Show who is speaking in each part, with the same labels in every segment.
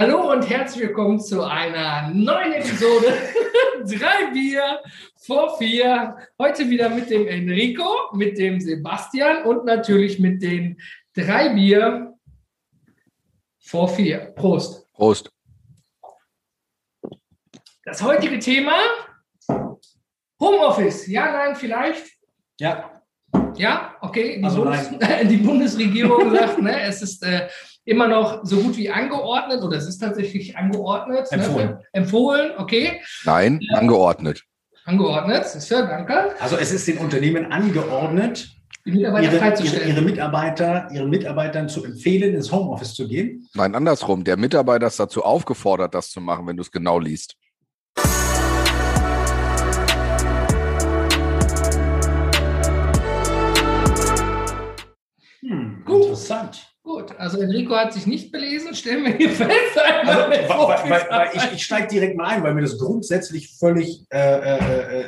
Speaker 1: Hallo und herzlich willkommen zu einer neuen Episode. Drei Bier vor vier. Heute wieder mit dem Enrico, mit dem Sebastian und natürlich mit den drei Bier vor vier. Prost.
Speaker 2: Prost.
Speaker 1: Das heutige Thema Homeoffice. Ja, nein, vielleicht.
Speaker 2: Ja.
Speaker 1: Ja, okay. Die,
Speaker 2: Also
Speaker 1: Bundes die Bundesregierung sagt, ne, es ist äh, immer noch so gut wie angeordnet oder es ist tatsächlich angeordnet.
Speaker 2: Empfohlen.
Speaker 1: Ne, empfohlen, okay.
Speaker 2: Nein, angeordnet.
Speaker 1: Angeordnet, ist ja, danke.
Speaker 3: Also es ist den Unternehmen angeordnet,
Speaker 1: Die Mitarbeiter
Speaker 3: ihre, ihre,
Speaker 1: freizustellen.
Speaker 3: ihre Mitarbeiter, ihren Mitarbeitern zu empfehlen, ins Homeoffice zu gehen.
Speaker 2: Nein, andersrum. Der Mitarbeiter ist dazu aufgefordert, das zu machen, wenn du es genau liest.
Speaker 3: Hm,
Speaker 1: Gut.
Speaker 3: interessant.
Speaker 1: Gut, also Enrico hat sich nicht belesen, stellen wir hier fest.
Speaker 3: Also, weil, weil, weil, ich, ich steige direkt mal ein, weil mir das grundsätzlich völlig äh, äh, äh,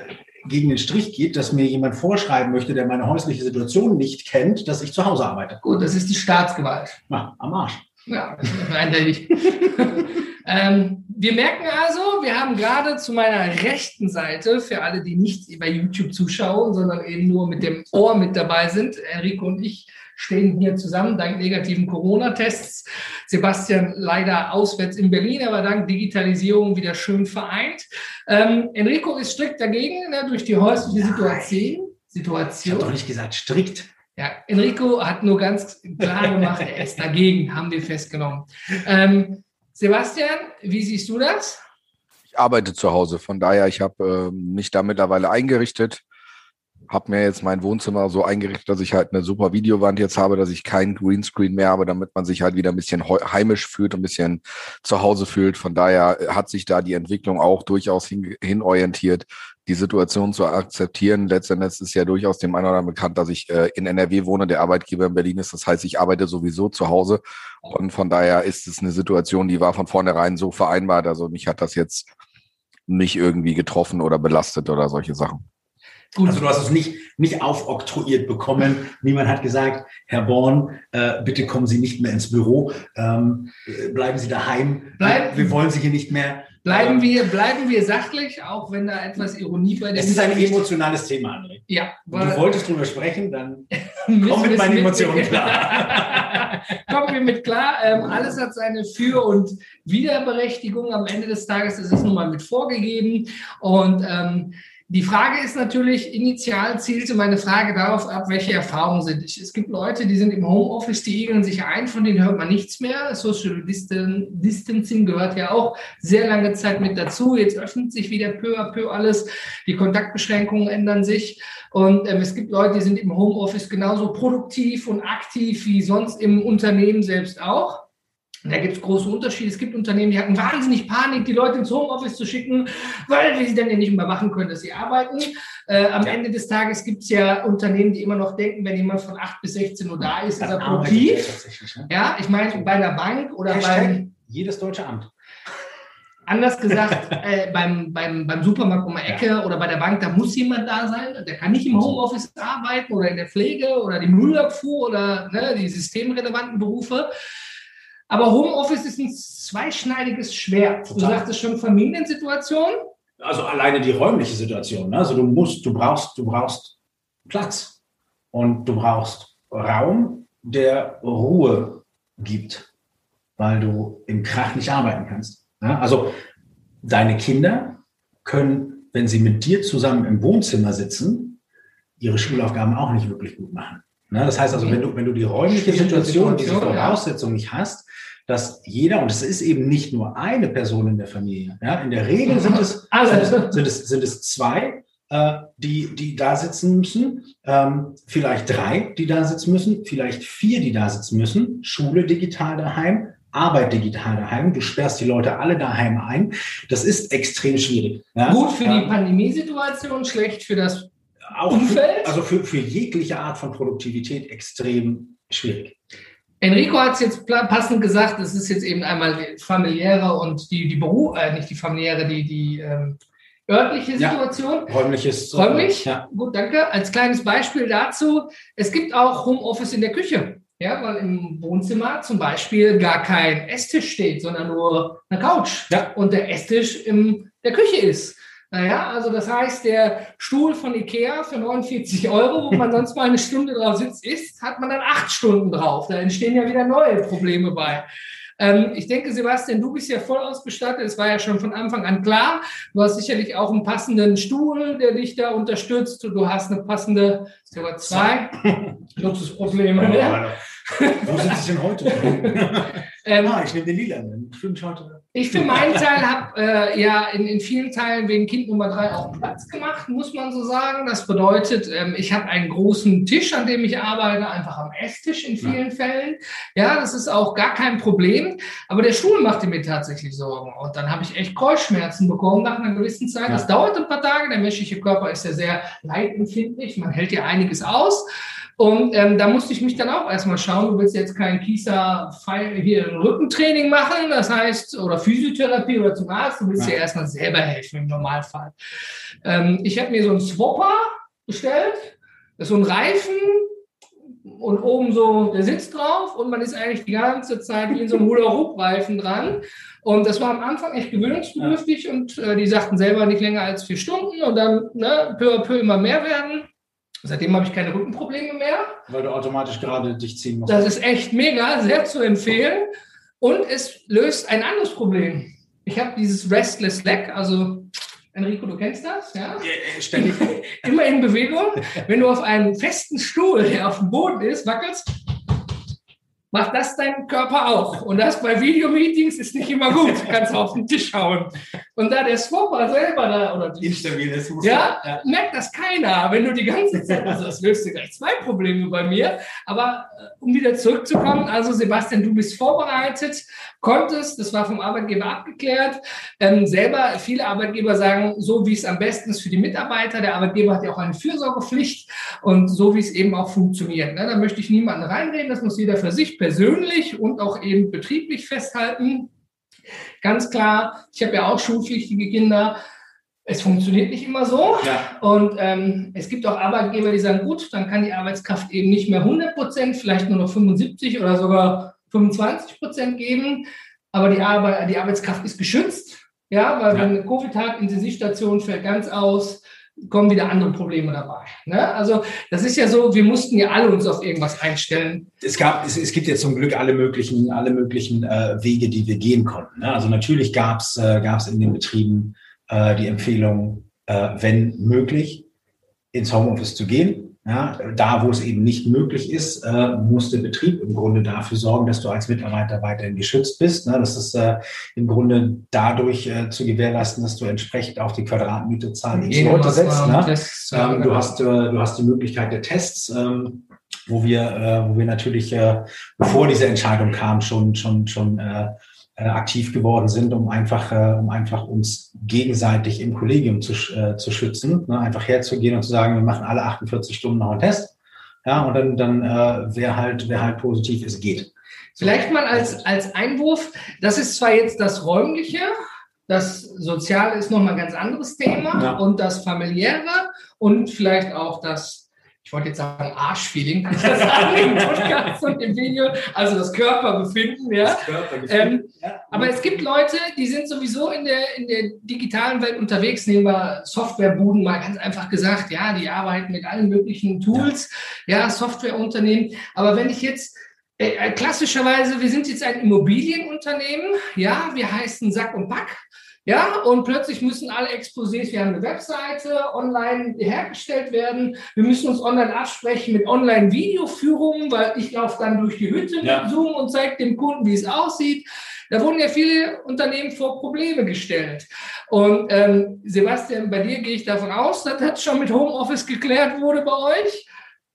Speaker 3: gegen den Strich geht, dass mir jemand vorschreiben möchte, der meine häusliche Situation nicht kennt, dass ich zu Hause arbeite.
Speaker 1: Gut, das ist die Staatsgewalt.
Speaker 3: Na, am Arsch.
Speaker 1: Ja, ist eindeutig. ähm, wir merken also, wir haben gerade zu meiner rechten Seite, für alle, die nicht bei YouTube zuschauen, sondern eben nur mit dem Ohr mit dabei sind, Enrico und ich stehen hier zusammen, dank negativen Corona-Tests. Sebastian leider auswärts in Berlin, aber dank Digitalisierung wieder schön vereint. Ähm, Enrico ist strikt dagegen, ne, durch die häusliche Situation.
Speaker 3: Ich habe
Speaker 1: Situation.
Speaker 3: doch nicht gesagt strikt.
Speaker 1: Ja, Enrico hat nur ganz klar gemacht, er ist dagegen, haben wir festgenommen. Ähm, Sebastian, wie siehst du das?
Speaker 2: Ich arbeite zu Hause. Von daher, ich habe äh, mich da mittlerweile eingerichtet. Habe mir jetzt mein Wohnzimmer so eingerichtet, dass ich halt eine super Videowand jetzt habe, dass ich keinen Greenscreen mehr habe, damit man sich halt wieder ein bisschen heimisch fühlt, ein bisschen zu Hause fühlt. Von daher hat sich da die Entwicklung auch durchaus hin, hin orientiert, die Situation zu akzeptieren. Letztendlich ist ja durchaus dem einen oder anderen bekannt, dass ich äh, in NRW wohne, der Arbeitgeber in Berlin ist. Das heißt, ich arbeite sowieso zu Hause. Und von daher ist es eine Situation, die war von vornherein so vereinbart. Also mich hat das jetzt nicht irgendwie getroffen oder belastet oder solche Sachen.
Speaker 1: Gut,
Speaker 3: Also du hast es nicht, nicht aufoktroyiert bekommen. Niemand hat gesagt, Herr Born, äh, bitte kommen Sie nicht mehr ins Büro, ähm, äh, bleiben Sie daheim.
Speaker 1: Bleiben-
Speaker 3: Wir wollen Sie hier nicht mehr.
Speaker 1: bleiben,
Speaker 3: Ähm,
Speaker 1: wir, bleiben wir sachlich, auch wenn da etwas Ironie bei der
Speaker 3: Es ist ein emotionales Thema, André.
Speaker 1: Ja,
Speaker 3: Und du wolltest drüber sprechen, dann komm mit meinen
Speaker 1: es
Speaker 3: Emotionen
Speaker 1: klar. Kommen wir mit klar. Ähm, alles hat seine Für- und Wiederberechtigung. Am Ende des Tages ist es nun mal mit vorgegeben. Und ähm, die Frage ist natürlich, initial zielte meine Frage darauf ab, welche Erfahrungen sind. Es gibt Leute, die sind im Homeoffice, die igeln sich ein, von denen hört man nichts mehr. Social Distan Distancing gehört ja auch sehr lange Zeit mit dazu. Jetzt öffnet sich wieder peu à peu alles. Die Kontaktbeschränkungen ändern sich. Und ähm, es gibt Leute, die sind im Homeoffice genauso produktiv und aktiv wie sonst im Unternehmen selbst auch. Da gibt es große Unterschiede. Es gibt Unternehmen, die hatten wahnsinnig Panik, die Leute ins Homeoffice zu schicken, weil wir sie dann ja nicht überwachen können, dass sie arbeiten. Äh, am
Speaker 3: Ja.
Speaker 1: Ende des Tages gibt es ja Unternehmen, die immer noch denken, wenn jemand von 8 bis 16 Uhr da ist, ist er produktiv.
Speaker 3: Ne?
Speaker 1: Ja, ich meine, bei einer Bank oder beim,
Speaker 3: jedes deutsche Amt.
Speaker 1: anders gesagt, äh, beim, beim, beim Supermarkt um die Ecke oder bei der Bank, da muss jemand da sein. Der kann nicht im Homeoffice arbeiten oder in der Pflege oder die Müllabfuhr oder ne, die systemrelevanten Berufe. Aber Homeoffice ist ein zweischneidiges Schwert. Du
Speaker 3: Total.
Speaker 1: sagtest schon Familiensituation.
Speaker 3: Also alleine die räumliche Situation. Ne? Also du musst, du brauchst, du brauchst Platz und du brauchst Raum, der Ruhe gibt, weil du im Krach nicht arbeiten kannst. Ne? Also deine Kinder können, wenn sie mit dir zusammen im Wohnzimmer sitzen, ihre Schulaufgaben auch nicht wirklich gut machen. Ne? Das heißt also, wenn du, wenn du die räumliche
Speaker 1: Schwierige
Speaker 3: Situation, diese
Speaker 1: Situation, ja.
Speaker 3: Voraussetzung nicht hast, dass jeder, und es ist eben nicht nur eine Person in der Familie, ja, in der Regel sind es, sind, sind es, sind es zwei, äh, die, die da sitzen müssen, ähm, vielleicht drei, die da sitzen müssen, vielleicht vier, die da sitzen müssen, Schule digital daheim, Arbeit digital daheim, du sperrst die Leute alle daheim ein. Das ist extrem schwierig. Ja?
Speaker 1: Gut für die
Speaker 3: Ähm,
Speaker 1: Pandemiesituation, schlecht für das
Speaker 3: auch
Speaker 1: Umfeld?
Speaker 3: Für, also für, für jegliche Art von Produktivität extrem schwierig.
Speaker 1: Enrico hat es jetzt passend gesagt, es ist jetzt eben einmal die familiäre und die, die Beruf, äh, nicht die familiäre, die, die ähm, örtliche
Speaker 3: Ja.
Speaker 1: Situation.
Speaker 3: Räumliches. äh,
Speaker 1: Räumlich?
Speaker 3: Ja.
Speaker 1: Gut, danke. Als kleines Beispiel dazu, es gibt auch Homeoffice in der Küche. Ja, weil im Wohnzimmer zum Beispiel gar kein Esstisch steht, sondern nur eine Couch. Ja. Und der Esstisch in der Küche ist. Naja, also das heißt, der Stuhl von Ikea für 49 Euro, wo man sonst mal eine Stunde drauf sitzt, ist, hat man dann acht Stunden drauf. Da entstehen ja wieder neue Probleme bei. Ähm, ich denke, Sebastian, du bist ja voll ausgestattet. Es war ja schon von Anfang an klar. Du hast sicherlich auch einen passenden Stuhl, der dich da unterstützt. Du hast eine passende, sogar zwei Luxusprobleme. Ne?
Speaker 3: Wo sind Sie denn heute? ähm, ah, ich nehme den lila.
Speaker 1: Ich heute. Ich für meinen Teil habe äh, ja in, in vielen Teilen wegen Kind Nummer drei auch Platz gemacht, muss man so sagen. Das bedeutet, ähm, ich habe einen großen Tisch, an dem ich arbeite, einfach am Esstisch in vielen ja. Fällen. Ja, das ist auch gar kein Problem. Aber der Stuhl machte mir tatsächlich Sorgen. Und dann habe ich echt Kreuzschmerzen bekommen nach einer gewissen Zeit. Ja. Das dauert ein paar Tage. Der menschliche Körper ist ja sehr leidempfindlich. Man hält ja einiges aus. Und ähm, da musste ich mich dann auch erstmal schauen, du willst jetzt kein Kieser hier Rückentraining machen, das heißt, oder Physiotherapie oder zum Arzt, du willst ja. dir erstmal selber helfen im Normalfall. Ähm, ich habe mir so einen Swapper bestellt, das ist so ein Reifen und oben so der Sitz drauf und man ist eigentlich die ganze Zeit wie in so einem Hula-Hoop-Reifen dran. Und das war am Anfang echt gewöhnungsbedürftig ja. und äh, die sagten selber nicht länger als vier Stunden und dann ne, peu à peu immer mehr werden. Seitdem habe ich keine Rückenprobleme mehr.
Speaker 3: Weil du automatisch gerade dich ziehen musst.
Speaker 1: Das ist echt mega, sehr zu empfehlen. Und es löst ein anderes Problem. Ich habe dieses Restless Leg, also Enrico, du kennst das, ja? ja ständig. Immer in Bewegung. Wenn du auf einem festen Stuhl, der auf dem Boden ist, wackelst, macht das dein Körper auch. Und das bei Videomeetings ist nicht immer gut. Du kannst auf den Tisch hauen. Und da der Swapper selber da, oder die, Instabil ist, ja, ja, merkt das keiner. Wenn du die ganze Zeit, also das löst dir gleich zwei Probleme bei mir. Aber äh, um wieder zurückzukommen, also Sebastian, du bist vorbereitet, konntest, das war vom Arbeitgeber abgeklärt. Ähm, selber, viele Arbeitgeber sagen, so wie es am besten ist für die Mitarbeiter. Der Arbeitgeber hat ja auch eine Fürsorgepflicht und so wie es eben auch funktioniert. Ne? Da möchte ich niemanden reinreden, das muss jeder für sich persönlich und auch eben betrieblich festhalten. Ganz klar, ich habe ja auch schulpflichtige Kinder. Es funktioniert nicht immer so. Ja. Und ähm, es gibt auch Arbeitgeber, die sagen, gut, dann kann die Arbeitskraft eben nicht mehr 100 Prozent, vielleicht nur noch 75 oder sogar 25 Prozent geben. Aber die, Arbeit, die Arbeitskraft ist geschützt. Ja, weil ja. wenn eine Covid hat, Intensivstation fällt ganz aus, kommen wieder andere Probleme dabei. Ne? Also das ist ja so, wir mussten ja alle uns auf irgendwas einstellen.
Speaker 3: Es gab, es, es gibt jetzt zum Glück alle möglichen, alle möglichen äh, Wege, die wir gehen konnten. Ne? Also natürlich gab es äh, gab's in den Betrieben äh, die Empfehlung, äh, wenn möglich, ins Homeoffice zu gehen. Ja, da, wo es eben nicht möglich ist, äh, muss der Betrieb im Grunde dafür sorgen, dass du als Mitarbeiter weiterhin geschützt bist. Ne? Das ist äh, im Grunde dadurch äh, zu gewährleisten, dass du entsprechend auf die Quadratmeterzahl X Leute setzt. Ne? Tests, ähm, du, hast, äh, du hast die Möglichkeit der Tests, ähm, wo wir, äh, wo wir natürlich, äh, bevor diese Entscheidung kam, schon, schon, schon aktiv geworden sind, um einfach, äh, um einfach uns gegenseitig im Kollegium zu, äh, zu schützen, ne? einfach herzugehen und zu sagen, wir machen alle 48 Stunden noch einen Test. Ja, und dann, dann äh, wer halt, wer halt positiv ist, geht.
Speaker 1: Vielleicht mal als, als Einwurf, das ist zwar jetzt das Räumliche, das Soziale ist nochmal ein ganz anderes Thema ja. und das Familiäre und vielleicht auch das ich wollte jetzt sagen Arschfeeling, kann ich das sagen im Podcast und im Video, also das Körperbefinden, ja. Das Körperbefinden. Ähm, ja. Aber es gibt Leute, die sind sowieso in der, in der digitalen Welt unterwegs, nehmen wir Softwarebuden mal ganz einfach gesagt, ja, die arbeiten mit allen möglichen Tools, ja, ja Softwareunternehmen. Aber wenn ich jetzt äh, äh, klassischerweise, wir sind jetzt ein Immobilienunternehmen, ja, wir heißen Sack und Pack. Ja, und plötzlich müssen alle Exposés, wir haben eine Webseite, online hergestellt werden. Wir müssen uns online absprechen mit Online-Videoführungen, weil ich laufe dann durch die Hütte ja. mit Zoom und zeige dem Kunden, wie es aussieht. Da wurden ja viele Unternehmen vor Probleme gestellt. Und ähm, Sebastian, bei dir gehe ich davon aus, dass das schon mit Homeoffice geklärt wurde bei euch.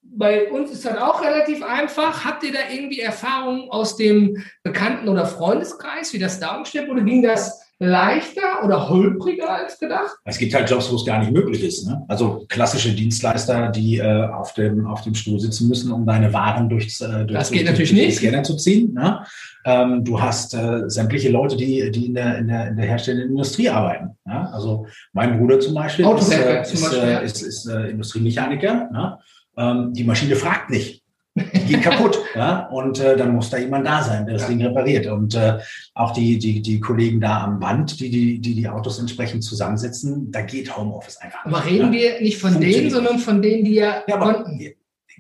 Speaker 1: Bei uns ist das auch relativ einfach. Habt ihr da irgendwie Erfahrungen aus dem Bekannten- oder Freundeskreis, wie das da umsteht? Oder ging das leichter oder holpriger als gedacht?
Speaker 3: Es gibt halt Jobs, wo es gar nicht möglich ist. Ne? Also klassische Dienstleister, die äh, auf, dem, auf dem Stuhl sitzen müssen, um deine Waren durchs, äh, durch,
Speaker 1: das geht durch, natürlich durch nicht.
Speaker 3: Scanner zu ziehen. Ne? Ähm, du hast äh, sämtliche Leute, die, die in, der, in, der, in der herstellenden Industrie arbeiten. Ja? Also mein Bruder zum Beispiel ist, äh, ist, äh, ist, ist, ist äh, Industriemechaniker. Ne? Ähm, die Maschine fragt nicht, geht kaputt. ja? Und äh, dann muss da jemand da sein, der das ja. Ding repariert. Und äh, auch die, die, die Kollegen da am Band, die die, die die Autos entsprechend zusammensetzen, da geht Homeoffice einfach.
Speaker 1: Aber reden ja? wir nicht von denen, sondern von denen, die ja,
Speaker 3: ja aber,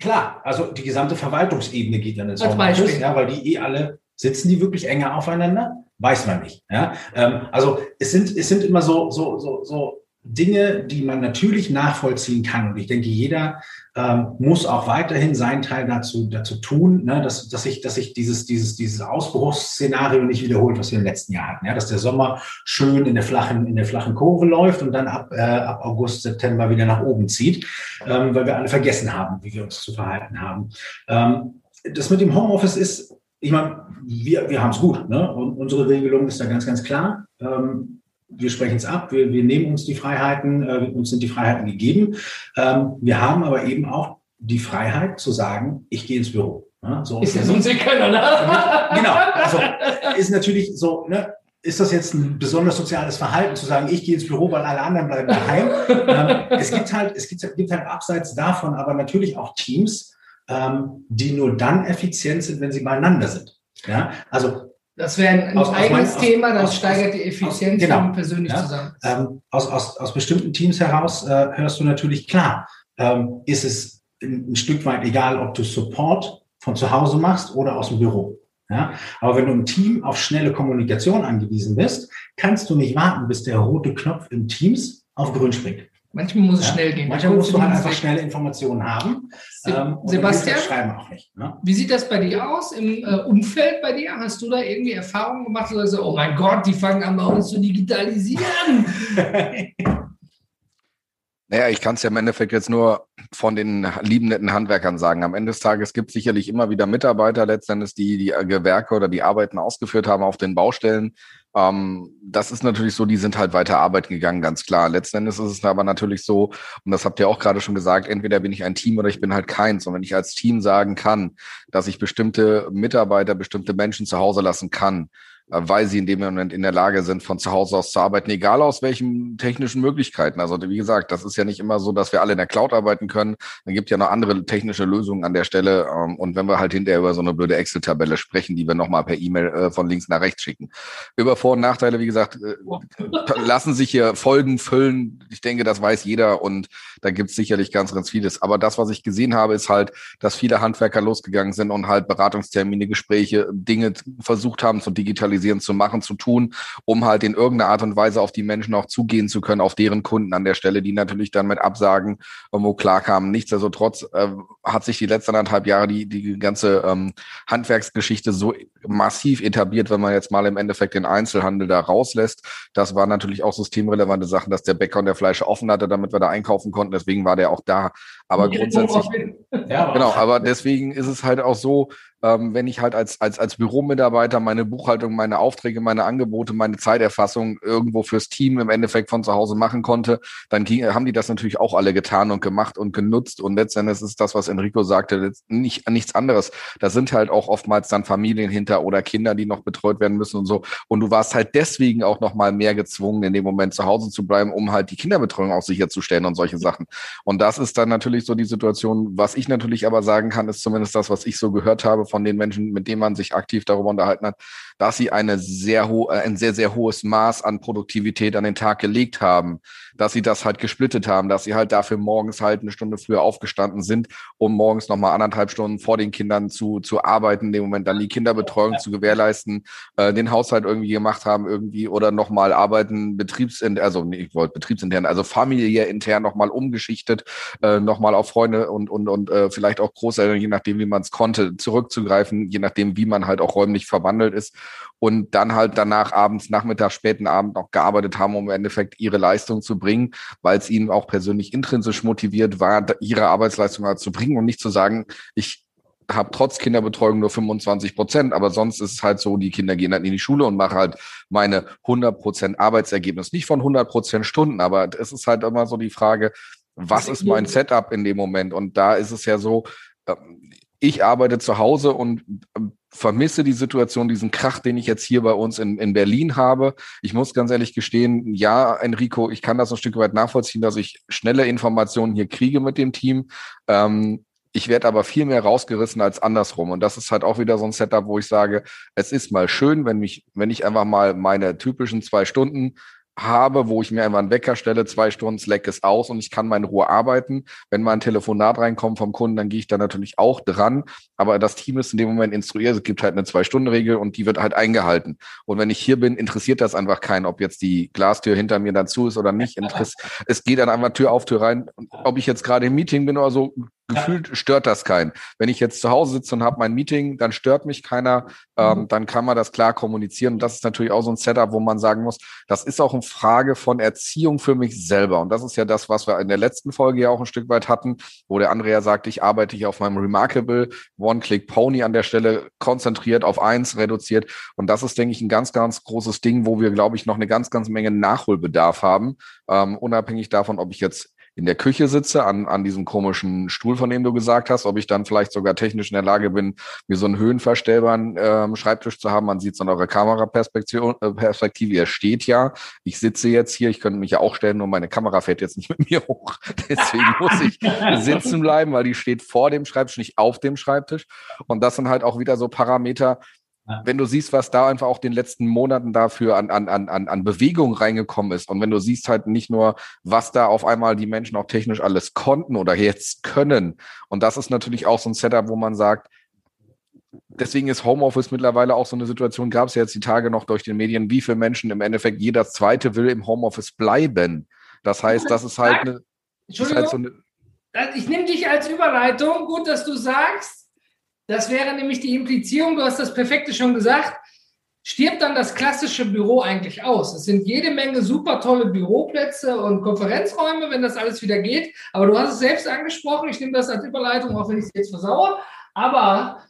Speaker 3: Klar, also die gesamte Verwaltungsebene geht dann ins Als Homeoffice, ja, weil die eh alle sitzen die wirklich enger aufeinander? Weiß man nicht. Ja? Ähm, also es sind, es sind immer so, so, so, so Dinge, die man natürlich nachvollziehen kann. Und ich denke, jeder ähm, muss auch weiterhin seinen Teil dazu, dazu tun, ne, dass, dass sich dass sich dieses, dieses, dieses Ausbruchsszenario nicht wiederholt, was wir im letzten Jahr hatten. Ja, dass der Sommer schön in der flachen, in der flachen Kurve läuft und dann ab, äh, ab August, September wieder nach oben zieht, ähm, weil wir alle vergessen haben, wie wir uns zu verhalten haben. Ähm, das mit dem Homeoffice ist, ich meine, wir, wir haben es gut. Ne? Und unsere Regelung ist da ganz, ganz klar. Ähm, wir sprechen es ab, wir, wir nehmen uns die Freiheiten, äh, uns sind die Freiheiten gegeben. Ähm, wir haben aber eben auch die Freiheit zu sagen, ich gehe ins Büro.
Speaker 1: Ja, so ist das uns können, ne?
Speaker 3: Genau, also ist natürlich so, ne, ist das jetzt ein besonders soziales Verhalten zu sagen, ich gehe ins Büro, weil alle anderen bleiben daheim? ähm, es gibt halt, es gibt, gibt halt abseits davon aber natürlich auch Teams, ähm, die nur dann effizient sind, wenn sie beieinander sind. Ja, also
Speaker 1: das wäre ein, aus, eigenes aus mein, Thema, das aus, steigert die Effizienz, genau, persönlich ja, zusammen
Speaker 3: ähm, aus, aus, aus bestimmten Teams heraus äh, hörst du natürlich klar, ähm, ist es ein, ein Stück weit egal, ob du Support von zu Hause machst oder aus dem Büro. Ja? Aber wenn du im Team auf schnelle Kommunikation angewiesen bist, kannst du nicht warten, bis der rote Knopf im Teams auf grün springt.
Speaker 1: Manchmal muss es ja, schnell gehen.
Speaker 3: Manchmal musst du halt einfach schnelle Informationen haben.
Speaker 1: Se ähm, Sebastian, auch nicht, ne? wie sieht das bei dir aus im äh, Umfeld bei dir? Hast du da irgendwie Erfahrungen gemacht? Oder so, oh mein Gott, die fangen an bei uns zu digitalisieren.
Speaker 2: Naja, ich kann es ja im Endeffekt jetzt nur von den lieben netten Handwerkern sagen. Am Ende des Tages gibt es sicherlich immer wieder Mitarbeiter letztendlich, die die Gewerke oder die Arbeiten ausgeführt haben auf den Baustellen. Ähm, das ist natürlich so, die sind halt weiter arbeiten gegangen, ganz klar. Letzten Endes ist es aber natürlich so, und das habt ihr auch gerade schon gesagt, entweder bin ich ein Team oder ich bin halt keins. Und wenn ich als Team sagen kann, dass ich bestimmte Mitarbeiter, bestimmte Menschen zu Hause lassen kann, weil sie in dem Moment in der Lage sind, von zu Hause aus zu arbeiten, egal aus welchen technischen Möglichkeiten. Also wie gesagt, das ist ja nicht immer so, dass wir alle in der Cloud arbeiten können. Dann gibt ja noch andere technische Lösungen an der Stelle. Ähm, und wenn wir halt hinterher über so eine blöde Excel-Tabelle sprechen, die wir nochmal per E-Mail äh, von links nach rechts schicken. Über Vor- und Nachteile, wie gesagt, äh, lassen sich hier Folgen füllen. Ich denke, das weiß jeder und da gibt es sicherlich ganz, ganz vieles. Aber das, was ich gesehen habe, ist halt, dass viele Handwerker losgegangen sind und halt Beratungstermine, Gespräche, Dinge versucht haben zu digitalisieren organisieren, zu machen, zu tun, um halt in irgendeiner Art und Weise auf die Menschen auch zugehen zu können, auf deren Kunden an der Stelle, die natürlich dann mit Absagen irgendwo klarkamen. Nichtsdestotrotz äh, hat sich die letzten anderthalb Jahre die, die ganze ähm, Handwerksgeschichte so massiv etabliert, wenn man jetzt mal im Endeffekt den Einzelhandel da rauslässt. Das war natürlich auch systemrelevante Sachen, dass der Bäcker und der Fleischer offen hatte, damit wir da einkaufen konnten. Deswegen war der auch da. Aber grundsätzlich, ja, genau, aber deswegen ist es halt auch so, ähm, wenn ich halt als, als, als Büromitarbeiter meine Buchhaltung, meine Aufträge, meine Angebote, meine Zeiterfassung irgendwo fürs Team im Endeffekt von zu Hause machen konnte, dann ging, haben die das natürlich auch alle getan und gemacht und genutzt. Und letztendlich ist das, was Enrico sagte, nicht, nichts anderes. Da sind halt auch oftmals dann Familien hinter oder Kinder, die noch betreut werden müssen und so. Und du warst halt deswegen auch noch mal mehr gezwungen, in dem Moment zu Hause zu bleiben, um halt die Kinderbetreuung auch sicherzustellen und solche Sachen. Und das ist dann natürlich so die Situation. Was ich natürlich aber sagen kann, ist zumindest das, was ich so gehört habe von den Menschen, mit denen man sich aktiv darüber unterhalten hat, dass sie eine sehr äh, ein sehr, sehr hohes Maß an Produktivität an den Tag gelegt haben, dass sie das halt gesplittet haben, dass sie halt dafür morgens halt eine Stunde früher aufgestanden sind, um morgens nochmal anderthalb Stunden vor den Kindern zu, zu arbeiten, in dem Moment dann die Kinderbetreuung ja. zu gewährleisten, äh, den Haushalt irgendwie gemacht haben irgendwie oder nochmal arbeiten, betriebsintern, also nee, ich wollte betriebsintern, also familiär intern nochmal umgeschichtet, äh, nochmal auf Freunde und, und, und äh, vielleicht auch Großeltern, je nachdem, wie man es konnte, zurückzugreifen, je nachdem, wie man halt auch räumlich verwandelt ist und dann halt danach abends, Nachmittag, späten Abend noch gearbeitet haben, um im Endeffekt ihre Leistung zu bringen, weil es ihnen auch persönlich intrinsisch motiviert war, ihre Arbeitsleistung halt zu bringen und nicht zu sagen, ich habe trotz Kinderbetreuung nur 25 Prozent, aber sonst ist es halt so, die Kinder gehen halt in die Schule und mache halt meine 100 Prozent Arbeitsergebnis. Nicht von 100 Prozent Stunden, aber es ist halt immer so die Frage, was ist mein Setup in dem Moment? Und da ist es ja so, ähm, ich arbeite zu Hause und ähm, vermisse die Situation, diesen Krach, den ich jetzt hier bei uns in, in Berlin habe. Ich muss ganz ehrlich gestehen, ja, Enrico, ich kann das ein Stück weit nachvollziehen, dass ich schnelle Informationen hier kriege mit dem Team. Ähm, Ich werde aber viel mehr rausgerissen als andersrum. Und das ist halt auch wieder so ein Setup, wo ich sage, es ist mal schön, wenn mich, wenn ich einfach mal meine typischen zwei Stunden habe, wo ich mir einfach einen Wecker stelle, zwei Stunden Slack ist aus und ich kann meine Ruhe arbeiten. Wenn mal ein Telefonat reinkommt vom Kunden, dann gehe ich da natürlich auch dran. Aber das Team ist in dem Moment instruiert. Es gibt halt eine Zwei-Stunden-Regel und die wird halt eingehalten. Und wenn ich hier bin, interessiert das einfach keinen, ob jetzt die Glastür hinter mir dazu ist oder nicht. Es geht dann einfach Tür auf Tür rein. ob ich jetzt gerade im Meeting bin oder so, gefühlt stört das keinen. Wenn ich jetzt zu Hause sitze und habe mein Meeting, dann stört mich keiner, ähm, mhm. dann kann man das klar kommunizieren. Und das ist natürlich auch so ein Setup, wo man sagen muss, das ist auch eine Frage von Erziehung für mich selber. Und das ist ja das, was wir in der letzten Folge ja auch ein Stück weit hatten, wo der Andrea sagt, ich arbeite hier auf meinem Remarkable One-Click-Pony an der Stelle konzentriert auf eins reduziert. Und das ist, denke ich, ein ganz, ganz großes Ding, wo wir, glaube ich, noch eine ganz, ganz Menge Nachholbedarf haben, ähm, unabhängig davon, ob ich jetzt in der Küche sitze, an, an diesem komischen Stuhl, von dem du gesagt hast, ob ich dann vielleicht sogar technisch in der Lage bin, mir so einen höhenverstellbaren ähm, Schreibtisch zu haben. Man sieht es an eurer Kameraperspektive, äh, Perspektive, ihr steht ja. Ich sitze jetzt hier, ich könnte mich ja auch stellen, nur meine Kamera fährt jetzt nicht mit mir hoch. Deswegen muss ich sitzen bleiben, weil die steht vor dem Schreibtisch, nicht auf dem Schreibtisch. Und das sind halt auch wieder so Parameter, wenn du siehst, was da einfach auch den letzten Monaten dafür an, an, an, an Bewegung reingekommen ist und wenn du siehst halt nicht nur, was da auf einmal die Menschen auch technisch alles konnten oder jetzt können. Und das ist natürlich auch so ein Setup, wo man sagt, deswegen ist Homeoffice mittlerweile auch so eine Situation, gab es ja jetzt die Tage noch durch den Medien, wie viele Menschen im Endeffekt jeder Zweite will im Homeoffice bleiben. Das heißt, das ist halt eine...
Speaker 1: Entschuldigung, halt so eine, ich nehme dich als Überleitung, gut, dass du sagst, das wäre nämlich die Implizierung, du hast das Perfekte schon gesagt. Stirbt dann das klassische Büro eigentlich aus? Es sind jede Menge super tolle Büroplätze und Konferenzräume, wenn das alles wieder geht. Aber du hast es selbst angesprochen. Ich nehme das als Überleitung, auch wenn ich es jetzt versaue. Aber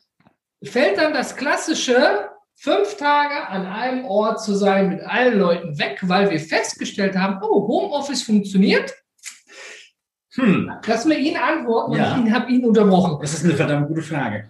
Speaker 1: fällt dann das klassische fünf Tage an einem Ort zu sein mit allen Leuten weg, weil wir festgestellt haben, oh, Homeoffice funktioniert. Hm. Lass mir ihn antworten ja. und ich habe ihn unterbrochen.
Speaker 3: Das ist eine verdammt gute Frage.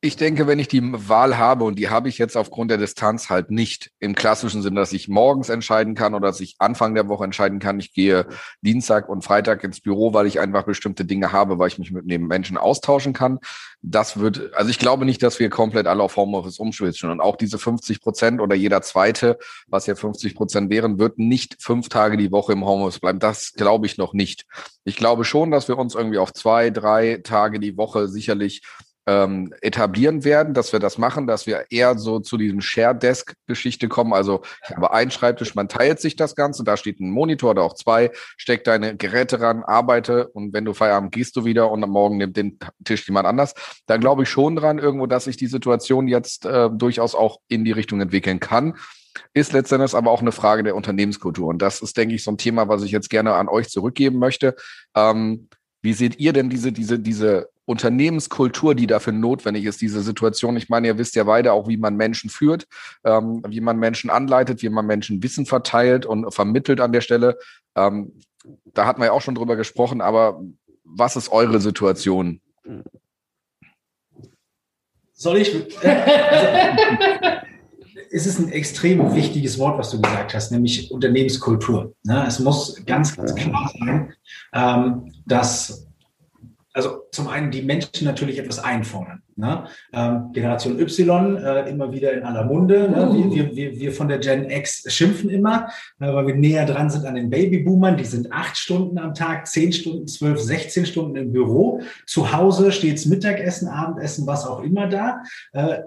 Speaker 2: Ich denke, wenn ich die Wahl habe, und die habe ich jetzt aufgrund der Distanz halt nicht im klassischen Sinn, dass ich morgens entscheiden kann oder dass ich Anfang der Woche entscheiden kann, ich gehe Dienstag und Freitag ins Büro, weil ich einfach bestimmte Dinge habe, weil ich mich mit dem Menschen austauschen kann. Das wird, also ich glaube nicht, dass wir komplett alle auf Homeoffice umschwitzen. Und auch diese 50 Prozent oder jeder zweite, was ja 50 Prozent wären, wird nicht fünf Tage die Woche im Homeoffice bleiben. Das glaube ich noch nicht. Ich glaube schon, dass wir uns irgendwie auf zwei, drei Tage die Woche sicherlich ähm, etablieren werden, dass wir das machen, dass wir eher so zu diesem Share-Desk-Geschichte kommen. Also ich habe einen Schreibtisch, man teilt sich das Ganze, da steht ein Monitor oder auch zwei, steck deine Geräte ran, arbeite und wenn du Feierabend gehst du wieder und am Morgen nimmt den Tisch jemand anders. Da glaube ich schon dran irgendwo, dass sich die Situation jetzt äh, durchaus auch in die Richtung entwickeln kann ist letztendlich aber auch eine Frage der Unternehmenskultur. Und das ist, denke ich, so ein Thema, was ich jetzt gerne an euch zurückgeben möchte. Ähm, wie seht ihr denn diese, diese, diese Unternehmenskultur, die dafür notwendig ist, diese Situation. Ich meine, ihr wisst ja beide auch, wie man Menschen führt, ähm, wie man Menschen anleitet, wie man Menschen Wissen verteilt und vermittelt an der Stelle. Ähm, da hatten wir ja auch schon drüber gesprochen, aber was ist eure Situation?
Speaker 3: Soll ich? es ist ein extrem wichtiges Wort, was du gesagt hast, nämlich Unternehmenskultur. Ne? Es muss ganz, ganz klar sein, ähm, dass also zum einen die Menschen natürlich etwas einfordern. Ne? Ähm, Generation Y äh, immer wieder in aller Munde. Ne? Uh. Wir, wir, wir von der Gen X schimpfen immer, äh, weil wir näher dran sind an den Babyboomern. Die sind acht Stunden am Tag, zehn Stunden, zwölf, 16 Stunden im Büro. Zu Hause steht's Mittagessen, Abendessen, was auch immer da. Äh,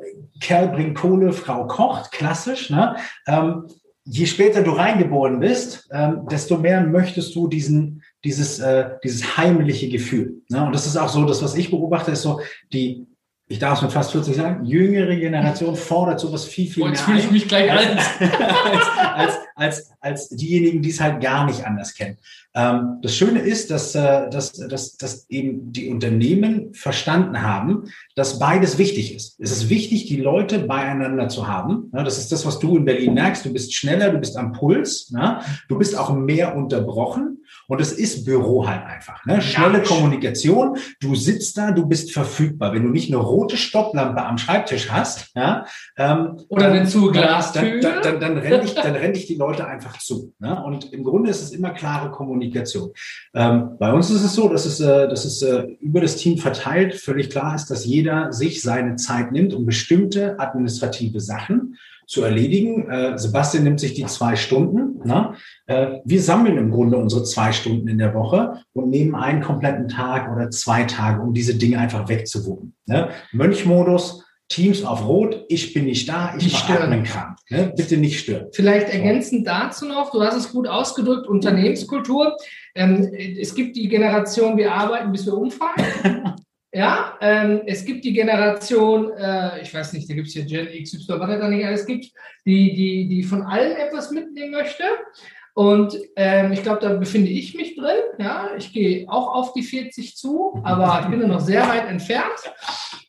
Speaker 3: Kerl bringt Kohle, Frau kocht, klassisch. Ne? Ähm, je später du reingeboren bist, ähm, desto mehr möchtest du diesen dieses, äh, dieses heimliche Gefühl. Ne? Und das ist auch so, das, was ich beobachte, ist so, die, ich darf es mit fast 40 sagen, jüngere Generation fordert sowas viel, viel
Speaker 1: mehr. Jetzt fühle ich mich gleich
Speaker 3: als, als, als, als, als diejenigen, die es halt gar nicht anders kennen. Ähm, das Schöne ist, dass, äh, dass, dass, dass eben die Unternehmen verstanden haben, dass beides wichtig ist. Es ist wichtig, die Leute beieinander zu haben. Ja, das ist das, was du in Berlin merkst. Du bist schneller, du bist am Puls, ja? du bist auch mehr unterbrochen. Und es ist Büro halt einfach. Ne? Schnelle ja. Kommunikation. Du sitzt da, du bist verfügbar. Wenn du nicht eine rote Stopplampe am Schreibtisch hast, ja, ähm,
Speaker 1: oder eine Zuglas,
Speaker 3: dann, dann, dann, dann, rennen dich, dann rennen dich die Leute einfach zu. Ne? Und im Grunde ist es immer klare Kommunikation. Kommunikation. Ähm, bei uns ist es so, dass es, äh, dass es äh, über das Team verteilt völlig klar ist, dass jeder sich seine Zeit nimmt, um bestimmte administrative Sachen zu erledigen. Äh, Sebastian nimmt sich die zwei Stunden. Ne? Äh, wir sammeln im Grunde unsere zwei Stunden in der Woche und nehmen einen kompletten Tag oder zwei Tage, um diese Dinge einfach wegzuwuppen. Ne? Mönchmodus, Teams auf Rot, ich bin nicht da, ich
Speaker 1: stören.
Speaker 3: Kram. Ne? Bitte nicht stören.
Speaker 1: Vielleicht ergänzend dazu noch, du hast es gut ausgedrückt, Unternehmenskultur. Ähm, es gibt die Generation, wir arbeiten, bis wir umfallen. Ja, ähm, es gibt die Generation, äh, ich weiß nicht, da gibt es hier Gen XY, was es da nicht alles gibt, die, die, die von allen etwas mitnehmen möchte. Und ähm, ich glaube, da befinde ich mich drin. Ja, ich gehe auch auf die 40 zu, aber ich bin noch sehr weit entfernt.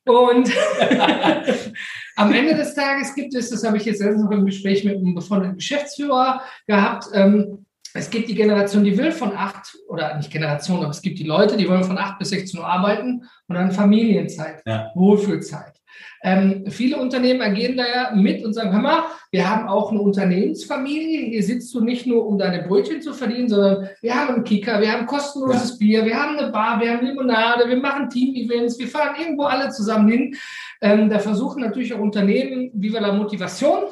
Speaker 1: Und am Ende des Tages gibt es, das habe ich jetzt letztens noch im Gespräch mit einem befreundeten Geschäftsführer gehabt, ähm, es gibt die Generation, die will von acht, oder nicht Generation, aber es gibt die Leute, die wollen von acht bis 16 Uhr arbeiten und dann Familienzeit,
Speaker 3: Ja.
Speaker 1: Wohlfühlzeit. Ähm, viele Unternehmen agieren da ja mit und sagen, hör mal, wir haben auch eine Unternehmensfamilie. Hier sitzt du nicht nur, um deine Brötchen zu verdienen, sondern wir haben einen Kicker, wir haben kostenloses Bier, wir haben eine Bar, wir haben Limonade, wir machen Team-Events, wir fahren irgendwo alle zusammen hin. Ähm, da versuchen natürlich auch Unternehmen, Viva la Motivation,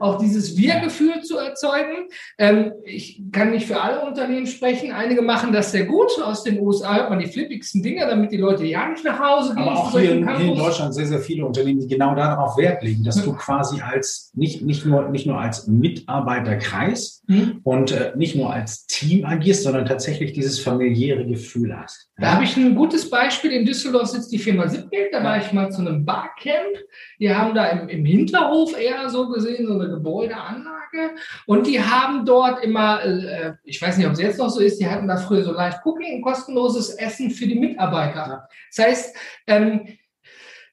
Speaker 1: auch dieses Wir-Gefühl zu erzeugen. Ähm, ich kann nicht für alle Unternehmen sprechen. Einige machen das sehr gut. Aus den USA hört man die flippigsten Dinge, damit die Leute ja nicht nach Hause gehen.
Speaker 3: Aber auch hier hier in. Deutschland sehr, sehr viele Unternehmen, die genau darauf Wert legen, dass du quasi als nicht, nicht, nur, nicht nur als Mitarbeiterkreis
Speaker 1: Hm?
Speaker 3: und äh, nicht nur als Team agierst, sondern tatsächlich dieses familiäre Gefühl hast.
Speaker 1: Da habe ich ein gutes Beispiel. In Düsseldorf sitzt die Firma Sippgeld. Da war ich mal zu einem Barcamp. Die haben da im, im Hinterhof eher so gesehen so eine Gebäudeanlage. Und die haben dort immer, äh, ich weiß nicht, ob es jetzt noch so ist, die hatten da früher so Live Cooking, kostenloses Essen für die Mitarbeiter. Das heißt, ähm,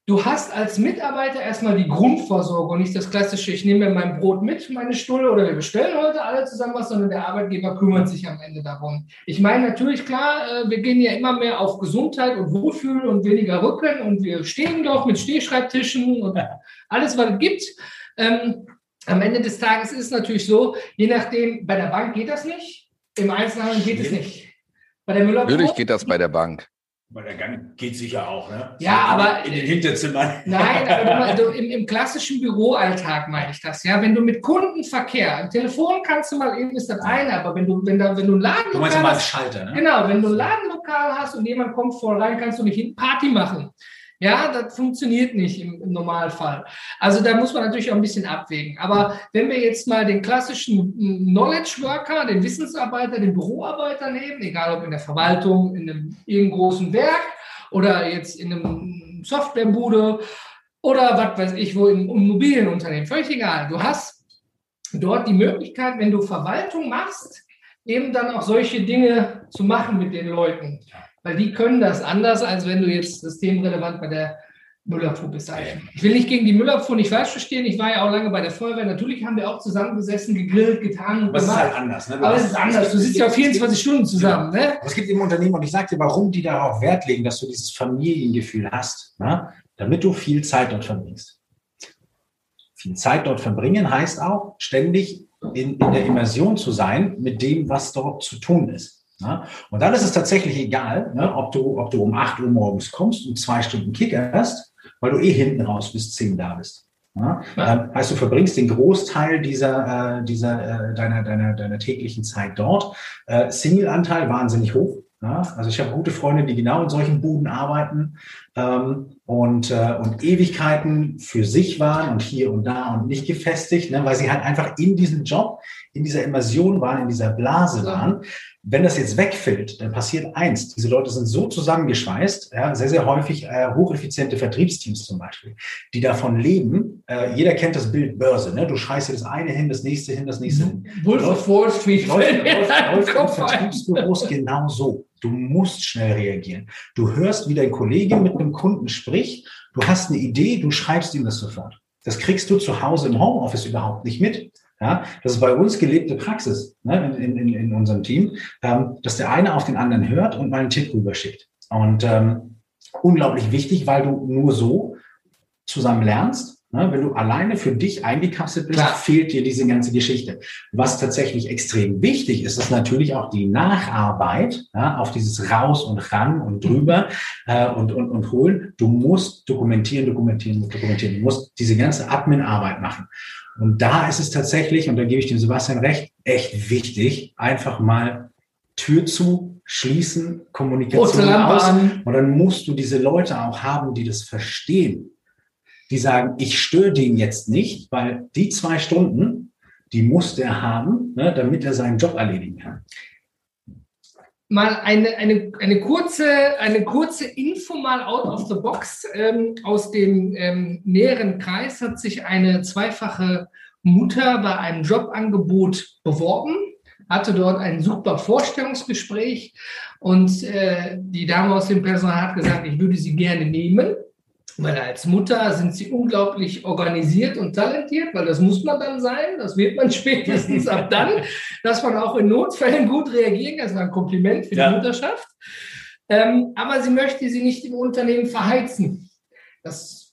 Speaker 1: Du hast als Mitarbeiter erstmal die Grundversorgung, nicht das klassische, ich nehme mir mein Brot mit, meine Stulle oder wir bestellen heute alle zusammen was, sondern der Arbeitgeber kümmert sich am Ende darum. Ich meine natürlich klar, äh, wir gehen ja immer mehr auf Gesundheit und Wohlfühlen und weniger Rücken und wir stehen doch mit Stehschreibtischen und alles, was es gibt. Ähm, am Ende des Tages ist es natürlich so, je nachdem, bei der Bank geht das nicht, im Einzelhandel geht es nicht. Bei der Müller
Speaker 2: Natürlich geht das bei der Bank.
Speaker 3: Weil der Gang geht sicher auch, ne?
Speaker 1: Ja, aber-
Speaker 3: In den Hinterzimmern.
Speaker 1: Nein, du, du, im, im klassischen Büroalltag meine ich das. Ja, wenn du mit Kundenverkehr, am Telefon kannst du mal eben ist das eine, aber wenn du, wenn da, wenn du ein
Speaker 3: Du meinst
Speaker 1: Ladenlokal
Speaker 3: mal als
Speaker 1: hast,
Speaker 3: Schalter, ne?
Speaker 1: genau, wenn du ein Ladenlokal hast und jemand kommt voll rein, kannst du nicht Party machen. Ja, das funktioniert nicht im, im Normalfall. Also da muss man natürlich auch ein bisschen abwägen. Aber wenn wir jetzt mal den klassischen Knowledge Worker, den Wissensarbeiter, den Büroarbeiter nehmen, egal ob in der Verwaltung, in einem irgendeinem großen Werk oder jetzt in einem Softwarebude oder was weiß ich, wo im Immobilienunternehmen, völlig egal. Du hast dort die Möglichkeit, wenn du Verwaltung machst, eben dann auch solche Dinge zu machen mit den Leuten. Weil die können das anders, als wenn du jetzt systemrelevant bei der Müllabfuhr bist. Ich will nicht gegen die Müllabfuhr nicht falsch verstehen. Ich war ja auch lange bei der Feuerwehr. Natürlich haben wir auch zusammengesessen, gegrillt, getan und
Speaker 3: Aber es ist
Speaker 1: gemacht.
Speaker 3: halt anders, ne? Du
Speaker 1: Aber es ist anders. Du sitzt ja auch 24 Stunden zusammen. Ne?
Speaker 3: Aber es gibt eben Unternehmen, und ich sage dir, warum die darauf Wert legen, dass du dieses Familiengefühl hast, ne? damit du viel Zeit dort verbringst. Viel Zeit dort verbringen heißt auch, ständig in, in der Immersion zu sein mit dem, was dort zu tun ist. Ne? Und dann ist es tatsächlich egal, ne, ob, du, ob du um 8 Uhr morgens kommst und zwei Stunden kickerst, weil du eh hinten raus bis 10 da bist. Ne?
Speaker 1: Ja.
Speaker 3: Ähm, heißt, du verbringst den Großteil dieser, äh, dieser, äh, deiner, deiner, deiner täglichen Zeit dort. Äh, Single-Anteil wahnsinnig hoch. Ja? Also ich habe gute Freunde, die genau in solchen Buden arbeiten ähm, und, äh, und Ewigkeiten für sich waren und hier und da und nicht gefestigt, ne? weil sie halt einfach in diesem Job, in dieser Immersion waren, in dieser Blase waren. Wenn das jetzt wegfällt, dann passiert eins. Diese Leute sind so zusammengeschweißt, ja, sehr, sehr häufig äh, hocheffiziente Vertriebsteams zum Beispiel, die davon leben. Äh, jeder kennt das Bild Börse. Ne? Du schreist dir das eine hin, das nächste hin, das nächste hin.
Speaker 1: Wolf of Wall Street.
Speaker 3: Läuft, läuft, läuft. Vertriebsbüros genau so. Du musst schnell reagieren. Du hörst, wie dein Kollege mit einem Kunden spricht. Du hast eine Idee, du schreibst ihm das sofort. Das kriegst du zu Hause im Homeoffice überhaupt nicht mit. Ja, das ist bei uns gelebte Praxis ne, in, in, in unserem Team, ähm, dass der eine auf den anderen hört und mal einen Tipp rüberschickt. Und ähm, unglaublich wichtig, weil du nur so zusammen lernst. Ne? Wenn du alleine für dich eingekapselt bist, Klar. fehlt dir diese ganze Geschichte. Was tatsächlich extrem wichtig ist, ist natürlich auch die Nacharbeit ja, auf dieses Raus und Ran und drüber äh, und, und, und holen. Du musst dokumentieren, dokumentieren, dokumentieren. Du musst diese ganze Admin-Arbeit machen. Und da ist es tatsächlich, und da gebe ich dem Sebastian recht, echt wichtig, einfach mal Tür zu, schließen, Kommunikation aus. Und dann musst du diese Leute auch haben, die das verstehen die sagen, ich störe den jetzt nicht, weil die zwei Stunden, die muss der haben, ne, damit er seinen Job erledigen kann.
Speaker 1: Mal eine, eine, eine, kurze, eine kurze Info mal out of the box. Ähm, aus dem ähm, näheren Kreis hat sich eine zweifache Mutter bei einem Jobangebot beworben, hatte dort ein super Vorstellungsgespräch und äh, die Dame aus dem Personal hat gesagt, ich würde sie gerne nehmen weil als Mutter sind sie unglaublich organisiert und talentiert, weil das muss man dann sein. Das wird man spätestens ab dann, dass man auch in Notfällen gut reagieren kann. Das war ein Kompliment für die ja. Mutterschaft. Ähm, aber sie möchte sie nicht im Unternehmen verheizen. Das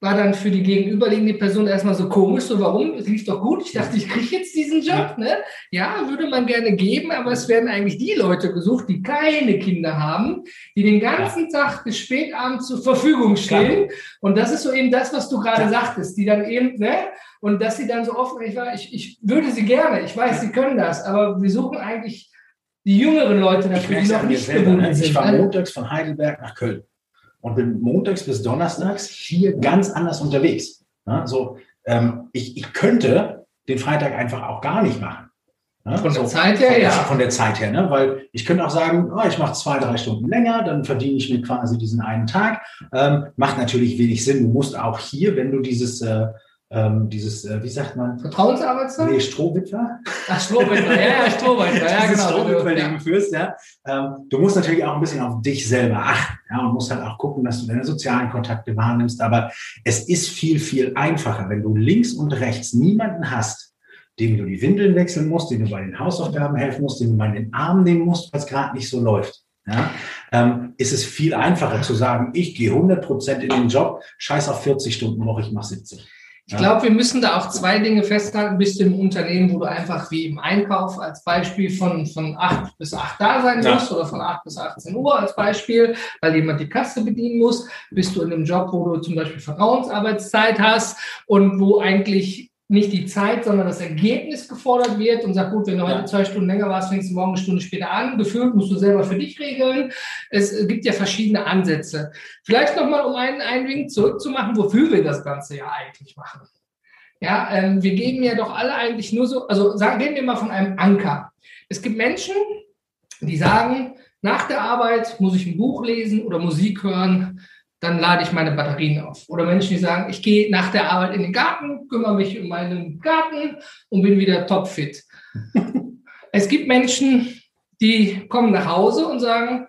Speaker 1: war dann für die gegenüberliegende Person erstmal so komisch, so warum? Es lief doch gut. Ich dachte, ich kriege jetzt diesen Job. Ne? Ja, würde man gerne geben, aber es werden eigentlich die Leute gesucht, die keine Kinder haben, die den ganzen ja. Tag bis spät abends zur Verfügung stehen. Klar. Und das ist so eben das, was du gerade ja. sagtest, die dann eben, ne? Und dass sie dann so offen, ich, war, ich, ich würde sie gerne, ich weiß, sie können das, aber wir suchen eigentlich die jüngeren Leute
Speaker 3: dafür, die noch nicht selber, ne? Ich war montags von Heidelberg nach Köln und bin montags bis donnerstags hier ganz anders unterwegs. Ja, so, ähm, ich, ich könnte den Freitag einfach auch gar nicht machen.
Speaker 1: Ja, von der Zeit her,
Speaker 3: ja. Von der Zeit her, ne? weil ich könnte auch sagen, oh, ich mache zwei, drei Stunden länger, dann verdiene ich mir quasi diesen einen Tag. Ähm, macht natürlich wenig Sinn. Du musst auch hier, wenn du dieses äh, ähm, dieses, äh, wie sagt man?
Speaker 1: Vertrauensarbeitszeit?
Speaker 3: Nee, Strohwitwer.
Speaker 1: Ach, Strohwitwer, ja, ja, Strohwitwer, ja, genau.
Speaker 3: Strohwitwer, ja. führst, ja. Ähm, du musst natürlich auch ein bisschen auf dich selber achten, ja, und musst halt auch gucken, dass du deine sozialen Kontakte wahrnimmst, aber es ist viel, viel einfacher, wenn du links und rechts niemanden hast, dem du die Windeln wechseln musst, dem du bei den Hausaufgaben helfen musst, dem du mal in den Arm nehmen musst, was gerade nicht so läuft. Ja, ähm, ist es viel einfacher zu sagen, ich gehe 100 Prozent in den Job, scheiß auf 40 Stunden Woche, ich mache 70.
Speaker 1: Ich glaube, wir müssen da auch zwei Dinge festhalten. Bist du im Unternehmen, wo du einfach wie im Einkauf als Beispiel von, von 8 bis 8 da sein ja. musst oder von 8 bis 18 Uhr als Beispiel, weil jemand die Kasse bedienen muss. Bist du in einem Job, wo du zum Beispiel Vertrauensarbeitszeit hast und wo eigentlich nicht die Zeit, sondern das Ergebnis gefordert wird und sagt, gut, wenn du heute zwei Stunden länger warst, fängst du morgen eine Stunde später an. Gefühlt musst du selber für dich regeln. Es gibt ja verschiedene Ansätze. Vielleicht nochmal, um einen Einwink zurückzumachen, wofür wir das Ganze ja eigentlich machen. Ja, ähm, wir geben ja doch alle eigentlich nur so, also sagen, gehen wir mal von einem Anker. Es gibt Menschen, die sagen, nach der Arbeit muss ich ein Buch lesen oder Musik hören dann lade ich meine Batterien auf. Oder Menschen, die sagen, ich gehe nach der Arbeit in den Garten, kümmere mich um meinen Garten und bin wieder topfit. es gibt Menschen, die kommen nach Hause und sagen,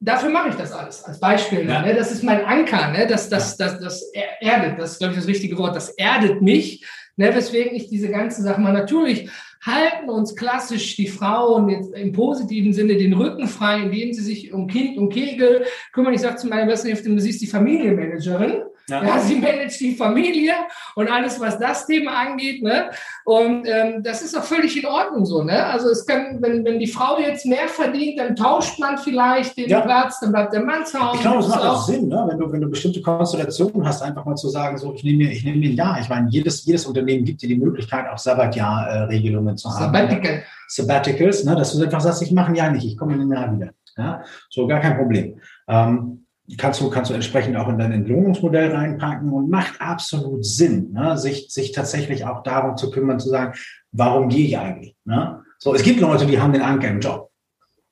Speaker 1: dafür mache ich das alles. Als Beispiel, ja. ne? das ist mein Anker, ne? das, das, das, das erdet, das ist, glaube ich, das richtige Wort, das erdet mich, ne? weswegen ich diese ganze Sache mal natürlich halten uns klassisch die Frauen jetzt im positiven Sinne den Rücken frei, indem sie sich um Kind und Kegel kümmern. Ich sage zu meiner besten Hälfte, du siehst die Familienmanagerin. Ja. ja. sie managt die Familie und alles, was das Thema angeht. Ne? Und ähm, das ist auch völlig in Ordnung so. Ne? Also es kann, wenn, wenn die Frau jetzt mehr verdient, dann tauscht man vielleicht den ja. Platz, dann bleibt der Mann zu Hause.
Speaker 3: Ich glaube, es macht auch Sinn, ne? wenn, du, wenn du bestimmte Konstellationen hast, einfach mal zu sagen, so ich nehme mir, ich nehme mir ein Jahr. Ich meine, jedes, jedes Unternehmen gibt dir die Möglichkeit, auch Sabbatjahr-Regelungen zu haben. Sabbatical. Ne? Sabbaticals, ne? dass du einfach sagst, ich mache ein Jahr nicht, ich komme in ein Jahr wieder. Ja? So, gar kein Problem. Ähm, kannst du, kannst du entsprechend auch in dein Entlohnungsmodell reinpacken und macht absolut Sinn, ne? sich, sich tatsächlich auch darum zu kümmern, zu sagen, warum gehe ich eigentlich? Ne? So, es gibt Leute, die haben den Anker im Job.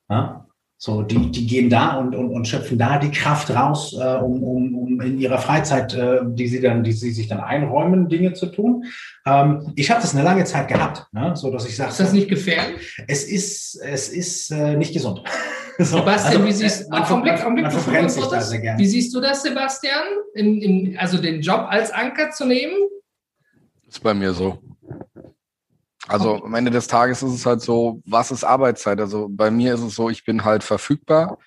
Speaker 3: Ne? So, die, die gehen da und, und, und schöpfen da die Kraft raus, äh, um, um, um in ihrer Freizeit, äh, die sie dann, die sie sich dann einräumen, Dinge zu tun. Ähm, ich habe das eine lange Zeit gehabt, ne? so dass ich sage,
Speaker 1: ist das nicht gefährlich?
Speaker 3: Es ist, es ist äh, nicht gesund.
Speaker 1: So, Sebastian, also, wie siehst du, Augenblick, Augenblick, man verbrennt sich da sehr gerne. Wie siehst du das, Sebastian? In, in, also den Job als Anker zu nehmen?
Speaker 2: Ist bei mir so. Also okay. am Ende des Tages ist es halt so, was ist Arbeitszeit? Also bei mir ist es so, ich bin halt verfügbar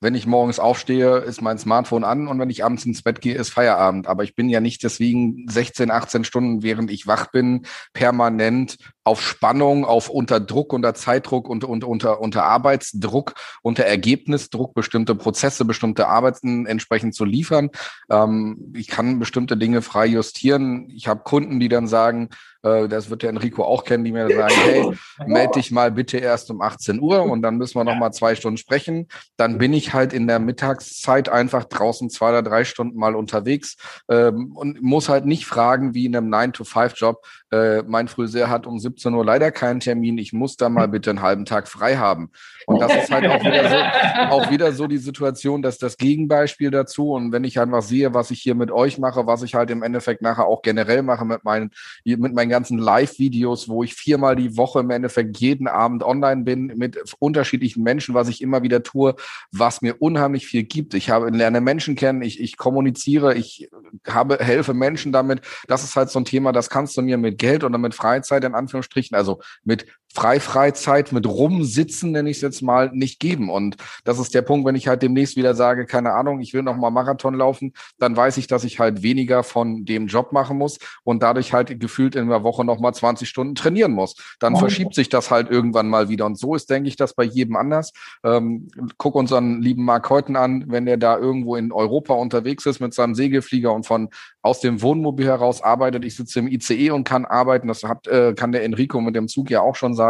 Speaker 2: wenn ich morgens aufstehe, ist mein Smartphone an und wenn ich abends ins Bett gehe, ist Feierabend. Aber ich bin ja nicht deswegen 16, 18 Stunden, während ich wach bin, permanent auf Spannung, auf unter Druck, unter Zeitdruck und, und unter, unter Arbeitsdruck, unter Ergebnisdruck, bestimmte Prozesse, bestimmte Arbeiten entsprechend zu liefern. Ähm, ich kann bestimmte Dinge frei justieren. Ich habe Kunden, die dann sagen, äh, das wird der Enrico auch kennen, die mir sagen, hey, melde dich mal bitte erst um 18 Uhr und dann müssen wir noch mal zwei Stunden sprechen. Dann bin ich halt in der Mittagszeit einfach draußen zwei oder drei Stunden mal unterwegs ähm, und muss halt nicht fragen, wie in einem 9-to-5-Job, äh, mein Friseur hat um 17 Uhr leider keinen Termin, ich muss da mal bitte einen halben Tag frei haben. Und das ist halt auch wieder so, auch wieder so die Situation, dass das Gegenbeispiel dazu und wenn ich einfach sehe, was ich hier mit euch mache, was ich halt im Endeffekt nachher auch generell mache mit meinen, mit meinen ganzen Live-Videos, wo ich viermal die Woche im Endeffekt jeden Abend online bin mit unterschiedlichen Menschen, was ich immer wieder tue, was mir unheimlich viel gibt. Ich habe, lerne Menschen kennen, ich, ich kommuniziere, ich habe, helfe Menschen damit. Das ist halt so ein Thema, das kannst du mir mit Geld oder mit Freizeit in Anführungsstrichen, also mit Freifreizeit mit rumsitzen, nenne ich es jetzt mal, nicht geben. Und das ist der Punkt, wenn ich halt demnächst wieder sage, keine Ahnung, ich will noch mal Marathon laufen, dann weiß ich, dass ich halt weniger von dem Job machen muss und dadurch halt gefühlt in der Woche noch mal 20 Stunden trainieren muss. Dann oh. verschiebt sich das halt irgendwann mal wieder. Und so ist, denke ich, das bei jedem anders. Ähm, guck unseren lieben Mark Heuten an, wenn der da irgendwo in Europa unterwegs ist mit seinem Segelflieger und von aus dem Wohnmobil heraus arbeitet. Ich sitze im ICE und kann arbeiten. Das hat, äh, kann der Enrico mit dem Zug ja auch schon sagen.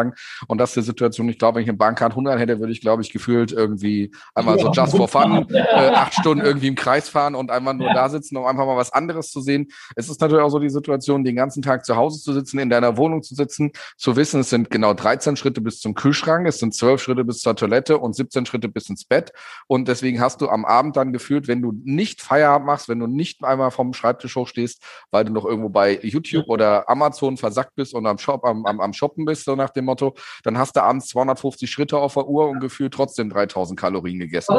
Speaker 2: Und das ist die Situation. Ich glaube, wenn ich eine Bahncard 100 hätte, würde ich, glaube ich, gefühlt irgendwie einmal so just for fun, äh, acht Stunden irgendwie im Kreis fahren und einfach nur ja. da sitzen, um einfach mal was anderes zu sehen. Es ist natürlich auch so die Situation, den ganzen Tag zu Hause zu sitzen, in deiner Wohnung zu sitzen, zu wissen, es sind genau 13 Schritte bis zum Kühlschrank, es sind 12 Schritte bis zur Toilette und 17 Schritte bis ins Bett. Und deswegen hast du am Abend dann gefühlt, wenn du nicht Feierabend machst, wenn du nicht einmal vom Schreibtisch hochstehst, weil du noch irgendwo bei YouTube oder Amazon versackt bist und am Shop, am, am, am Shoppen bist, so nach dem Motto, dann hast du abends 250 Schritte auf der Uhr und gefühlt trotzdem 3000 Kalorien gegessen.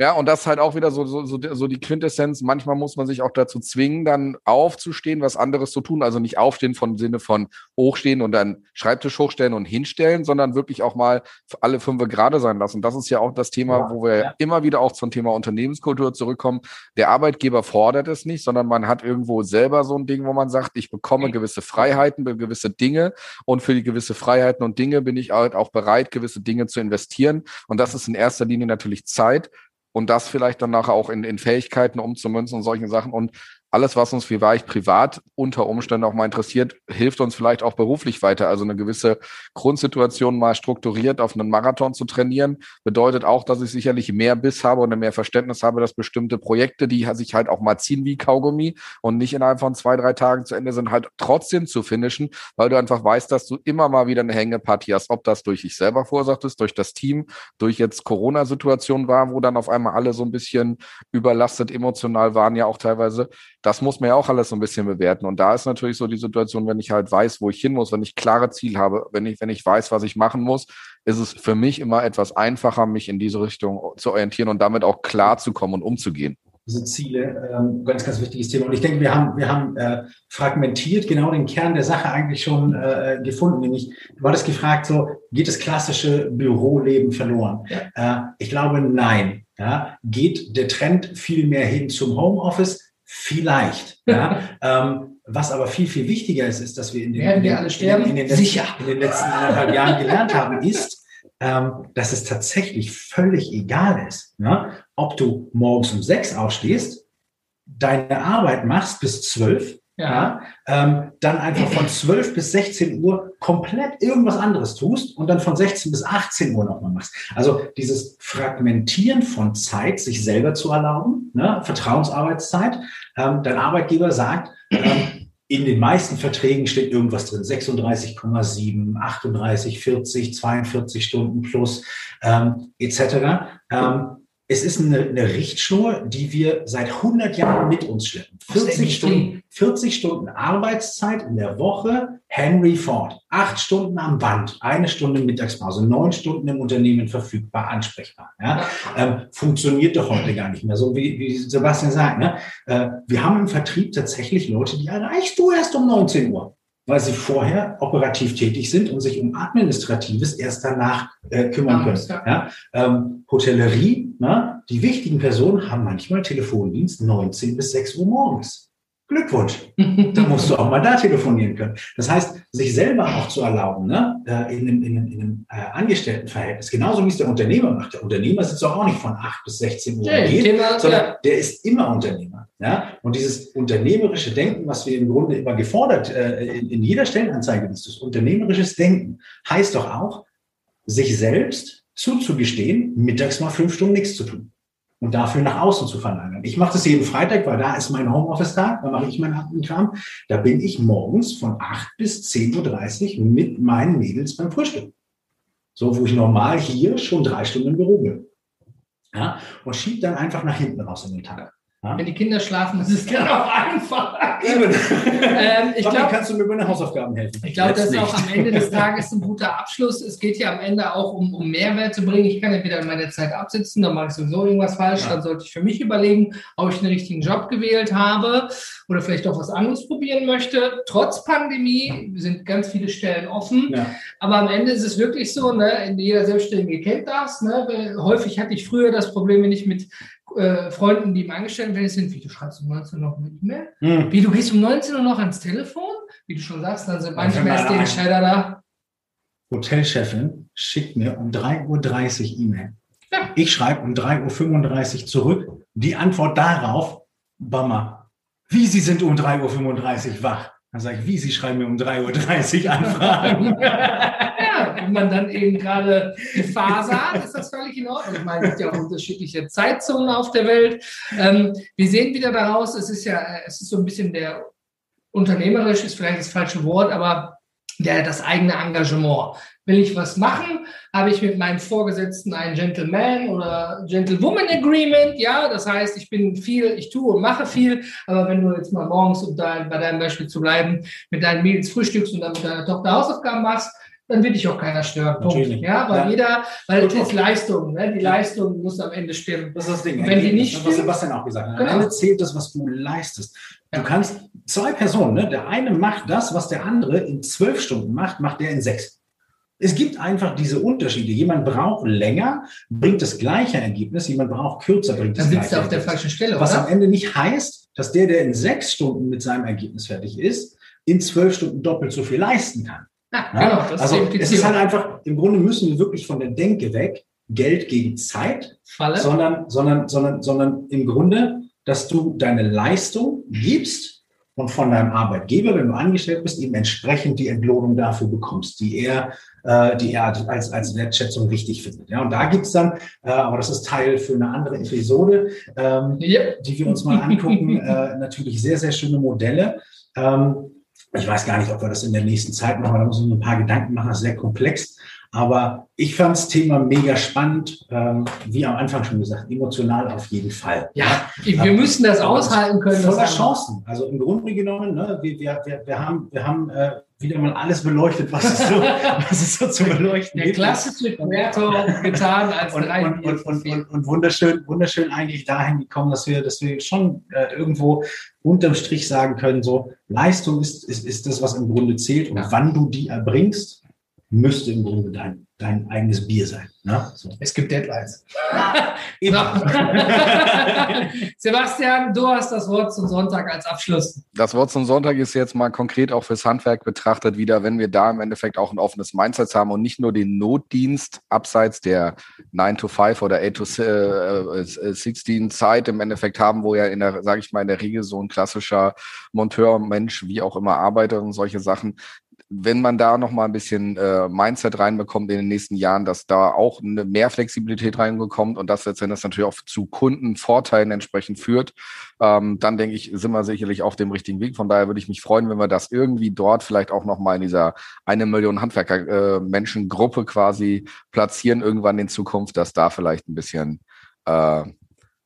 Speaker 2: Ja, und das ist halt auch wieder so, so, so, so die Quintessenz. Manchmal muss man sich auch dazu zwingen, dann aufzustehen, was anderes zu tun. Also nicht aufstehen von Sinne von hochstehen und dann Schreibtisch hochstellen und hinstellen, sondern wirklich auch mal alle fünf gerade sein lassen. Das ist ja auch das Thema, wo wir ja. immer wieder auch zum Thema Unternehmenskultur zurückkommen. Der Arbeitgeber fordert es nicht, sondern man hat irgendwo selber so ein Ding, wo man sagt, ich bekomme gewisse Freiheiten, gewisse Dinge und für die gewisse Freiheiten und Dinge bin ich halt auch bereit, gewisse Dinge zu investieren. Und das ist in erster Linie natürlich Zeit und das vielleicht dann nachher auch in, in Fähigkeiten umzumünzen und solchen Sachen. Und alles, was uns vielleicht privat unter Umständen auch mal interessiert, hilft uns vielleicht auch beruflich weiter. Also eine gewisse Grundsituation mal strukturiert auf einen Marathon zu trainieren, bedeutet auch, dass ich sicherlich mehr Biss habe und mehr Verständnis habe, dass bestimmte Projekte, die sich halt auch mal ziehen wie Kaugummi und nicht innerhalb von zwei, drei Tagen zu Ende sind, halt trotzdem zu finishen, weil du einfach weißt, dass du immer mal wieder eine Hängepartie hast, ob das durch dich selber verursacht ist, durch das Team, durch jetzt Corona-Situation war, wo dann auf einmal alle so ein bisschen überlastet emotional waren ja auch teilweise das muss man ja auch alles so ein bisschen bewerten. Und da ist natürlich so die Situation, wenn ich halt weiß, wo ich hin muss, wenn ich klare Ziel habe, wenn ich, wenn ich weiß, was ich machen muss, ist es für mich immer etwas einfacher, mich in diese Richtung zu orientieren und damit auch klar zu kommen und umzugehen
Speaker 3: diese Ziele, ähm, ganz, ganz wichtiges Thema. Und ich denke, wir haben, wir haben äh, fragmentiert genau den Kern der Sache eigentlich schon äh, gefunden. Nämlich, du hattest gefragt, so, geht das klassische Büroleben verloren? Ja. Äh, ich glaube, nein. Ja? Geht der Trend viel mehr hin zum Homeoffice? Vielleicht. Ja? ähm, was aber viel, viel wichtiger ist, ist, dass wir in den,
Speaker 1: Werden wir alle sterben?
Speaker 3: In, den, letzten, in den letzten anderthalb Jahren gelernt haben, ist, ähm, dass es tatsächlich völlig egal ist, ne? ob du morgens um sechs aufstehst, deine Arbeit machst bis zwölf ja. ähm, dann einfach von 12 bis 16 Uhr komplett irgendwas anderes tust und dann von 16 bis 18 Uhr nochmal machst. Also dieses Fragmentieren von Zeit, sich selber zu erlauben, ne? Vertrauensarbeitszeit. Ähm, dein Arbeitgeber sagt, ähm, in den meisten Verträgen steht irgendwas drin, 36,7, 38, 40, 42 Stunden plus ähm, etc. Ähm, es ist eine, eine Richtschnur, die wir seit 100 Jahren mit uns schleppen. 40 Stunden, 40 Stunden Arbeitszeit in der Woche, Henry Ford. Acht Stunden am Band, eine Stunde Mittagspause, neun Stunden im Unternehmen verfügbar, ansprechbar. Ja? Ähm, funktioniert doch heute gar nicht mehr, so wie, wie Sebastian sagt. Ne? Äh, wir haben im Vertrieb tatsächlich Leute, die erreichst du erst um 19 Uhr. Weil sie vorher operativ tätig sind und sich um Administratives erst danach äh, kümmern können. Ja? Ähm, Hotellerie, na, die wichtigen Personen haben manchmal Telefondienst 19 bis 6 Uhr morgens. Glückwunsch. Da musst du auch mal da telefonieren können. Das heißt, sich selber auch zu erlauben, ne, äh, in einem, in einem, in einem äh, Angestelltenverhältnis, genauso wie es der Unternehmer macht. Der Unternehmer sitzt auch nicht von 8 bis 16 Uhr, ja, geht, Thema, sondern ja. der ist immer Unternehmer. Ja? Und dieses unternehmerische Denken, was wir im Grunde immer gefordert äh, in, in jeder Stellenanzeige, ist das unternehmerisches Denken, heißt doch auch, sich selbst zuzugestehen, mittags mal fünf Stunden nichts zu tun und dafür nach außen zu verlagern. Ich mache das jeden Freitag, weil da ist mein Homeoffice-Tag, da mache ich meinen Kram. Da bin ich morgens von 8 bis 10.30 Uhr mit meinen Mädels beim Frühstück. So, wo ich normal hier schon drei Stunden im Büro bin. Ja, und schiebe dann einfach nach hinten raus in den Tag.
Speaker 1: Ja? Wenn die Kinder schlafen, ist es genau einfach. Eben.
Speaker 3: ähm, ich glaube, kannst du mir bei den Hausaufgaben helfen.
Speaker 1: Ich glaube, das ist auch am Ende des Tages ein guter Abschluss. Es geht ja am Ende auch um, um Mehrwert zu bringen. Ich kann entweder meine Zeit absitzen, dann mache ich sowieso irgendwas falsch. Ja. Dann sollte ich für mich überlegen, ob ich den richtigen Job gewählt habe oder vielleicht auch was anderes probieren möchte. Trotz Pandemie sind ganz viele Stellen offen. Ja. Aber am Ende ist es wirklich so, ne, jeder Selbstständige kennt das. Ne? Häufig hatte ich früher das Problem, wenn ich mit äh, Freunden, die im Angestelltenverhältnis sind, wie du schreibst um 19 Uhr noch eine E-Mail, hm. wie du gehst um 19 Uhr noch ans Telefon, wie du schon sagst, dann sind manchmal die Entscheider da.
Speaker 3: Hotelchefin schickt mir um 3.30 Uhr E-Mail. Ja. Ich schreibe um 3.35 Uhr zurück. Die Antwort darauf, Bammer, wie Sie sind um 3.35 Uhr wach. Dann sage ich, wie, Sie schreiben mir um 3.30 Uhr Anfragen.
Speaker 1: ja, wenn man dann eben gerade die Phase hat, ist das völlig in Ordnung. Ich meine, es gibt ja auch unterschiedliche Zeitzonen auf der Welt. Ähm, wir sehen wieder daraus, es ist ja, es ist so ein bisschen der unternehmerisch, ist vielleicht das falsche Wort, aber der, das eigene Engagement. Will ich was machen, habe ich mit meinem Vorgesetzten ein Gentleman oder Gentlewoman Agreement. Ja, das heißt, ich bin viel, ich tue und mache viel. Aber wenn du jetzt mal morgens, um dein, bei deinem Beispiel zu bleiben, mit deinen Mädels frühstückst und dann mit deiner Tochter Hausaufgaben machst, dann will dich auch keiner stören. Punkt. Ja, weil ja. jeder, weil es ist Leistung, ne? die Leistung muss am Ende stimmen.
Speaker 3: Das ist das Ding.
Speaker 1: wenn die nicht
Speaker 3: stimmt, was Sebastian auch gesagt hat. Genau. Am Ende zählt das, was du leistest. Du kannst zwei Personen, ne? der eine macht das, was der andere in zwölf Stunden macht, macht der in sechs. Es gibt einfach diese Unterschiede. Jemand braucht länger, bringt das gleiche Ergebnis, jemand braucht kürzer, bringt das
Speaker 1: Dann gleiche Dann auf der falschen Stelle,
Speaker 3: Was oder? am Ende nicht heißt, dass der, der in sechs Stunden mit seinem Ergebnis fertig ist, in zwölf Stunden doppelt so viel leisten kann. Ja, ja? Genau, also es ist halt einfach, im Grunde müssen wir wirklich von der Denke weg, Geld gegen Zeit, Falle. sondern, sondern, sondern, sondern im Grunde, dass du deine Leistung gibst und von deinem Arbeitgeber, wenn du angestellt bist, eben entsprechend die Entlohnung dafür bekommst, die er, äh, die er als, als Wertschätzung wichtig findet. Ja, und da gibt's dann, äh, aber das ist Teil für eine andere Episode, ähm, ja. die wir uns mal angucken, äh, natürlich sehr, sehr schöne Modelle. Ähm, ich weiß gar nicht, ob wir das in der nächsten Zeit machen, da müssen wir ein paar Gedanken machen, das ist sehr komplex. Aber ich fand das Thema mega spannend, ähm, wie am Anfang schon gesagt, emotional auf jeden Fall.
Speaker 1: Ja, wir ähm, müssen das aushalten können.
Speaker 3: Voller Chancen. Also im Grunde genommen, ne, wir, wir, wir haben, wir haben äh, wieder mal alles beleuchtet, was es so, was es so zu beleuchten
Speaker 1: gibt. Der klassische Quertor getan als
Speaker 3: und, drei und, und, und, und, und, wunderschön, wunderschön eigentlich dahin gekommen, dass wir, dass wir schon äh, irgendwo unterm Strich sagen können, so Leistung ist, ist, ist das, was im Grunde zählt. Und ja. wann du die erbringst, müsste im Grunde dein, dein eigenes Bier sein. Ne?
Speaker 1: So. Es gibt Deadlines. Sebastian, du hast das Wort zum Sonntag als Abschluss.
Speaker 2: Das Wort zum Sonntag ist jetzt mal konkret auch fürs Handwerk betrachtet wieder, wenn wir da im Endeffekt auch ein offenes Mindset haben und nicht nur den Notdienst abseits der 9 to 5 oder 8 to 16 äh, Zeit im Endeffekt haben, wo ja in der, sage ich mal, in der Regel so ein klassischer Monteur, Mensch, wie auch immer arbeitet und solche Sachen, wenn man da noch mal ein bisschen äh, Mindset reinbekommt in den nächsten Jahren, dass da auch eine mehr Flexibilität reinbekommt und das letztendlich natürlich auch zu Kundenvorteilen entsprechend führt, ähm, dann denke ich, sind wir sicherlich auf dem richtigen Weg. Von daher würde ich mich freuen, wenn wir das irgendwie dort vielleicht auch noch mal in dieser eine Million Handwerker äh, Menschengruppe quasi platzieren irgendwann in Zukunft, dass da vielleicht ein bisschen äh,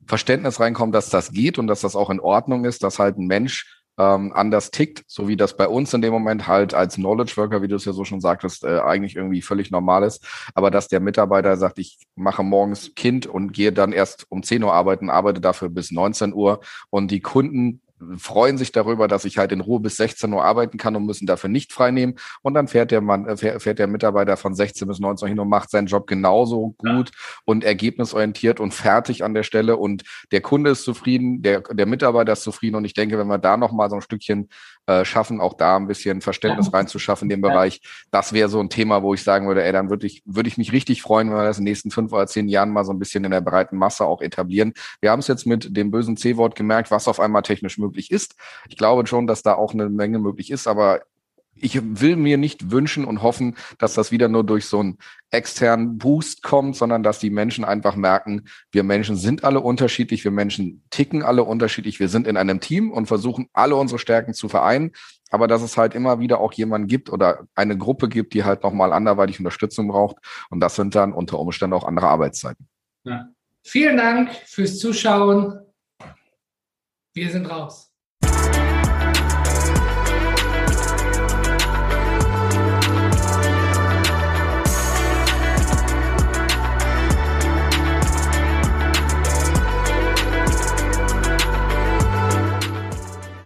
Speaker 2: Verständnis reinkommt, dass das geht und dass das auch in Ordnung ist, dass halt ein Mensch ähm, anders tickt, so wie das bei uns in dem Moment halt als Knowledge Worker, wie du es ja so schon sagtest, äh, eigentlich irgendwie völlig normal ist. Aber dass der Mitarbeiter sagt, ich mache morgens Kind und gehe dann erst um 10 Uhr arbeiten, arbeite dafür bis 19 Uhr und die Kunden freuen sich darüber, dass ich halt in Ruhe bis 16 Uhr arbeiten kann und müssen dafür nicht freinehmen. Und dann fährt der Mann, äh, fährt der Mitarbeiter von 16 bis 19 Uhr hin und macht seinen Job genauso gut ja. und ergebnisorientiert und fertig an der Stelle. Und der Kunde ist zufrieden, der, der Mitarbeiter ist zufrieden. Und ich denke, wenn wir da nochmal so ein Stückchen äh, schaffen, auch da ein bisschen Verständnis reinzuschaffen in dem Bereich, das wäre so ein Thema, wo ich sagen würde, ey, dann würde ich, würde ich mich richtig freuen, wenn wir das in den nächsten fünf oder zehn Jahren mal so ein bisschen in der breiten Masse auch etablieren. Wir haben es jetzt mit dem bösen C-Wort gemerkt, was auf einmal technisch möglich ist. Ich glaube schon, dass da auch eine Menge möglich ist, aber ich will mir nicht wünschen und hoffen, dass das wieder nur durch so einen externen Boost kommt, sondern dass die Menschen einfach merken, wir Menschen sind alle unterschiedlich, wir Menschen ticken alle unterschiedlich, wir sind in einem Team und versuchen alle unsere Stärken zu vereinen, aber dass es halt immer wieder auch jemanden gibt oder eine Gruppe gibt, die halt nochmal anderweitig Unterstützung braucht und das sind dann unter Umständen auch andere Arbeitszeiten.
Speaker 1: Ja. Vielen Dank fürs Zuschauen. Wir sind raus.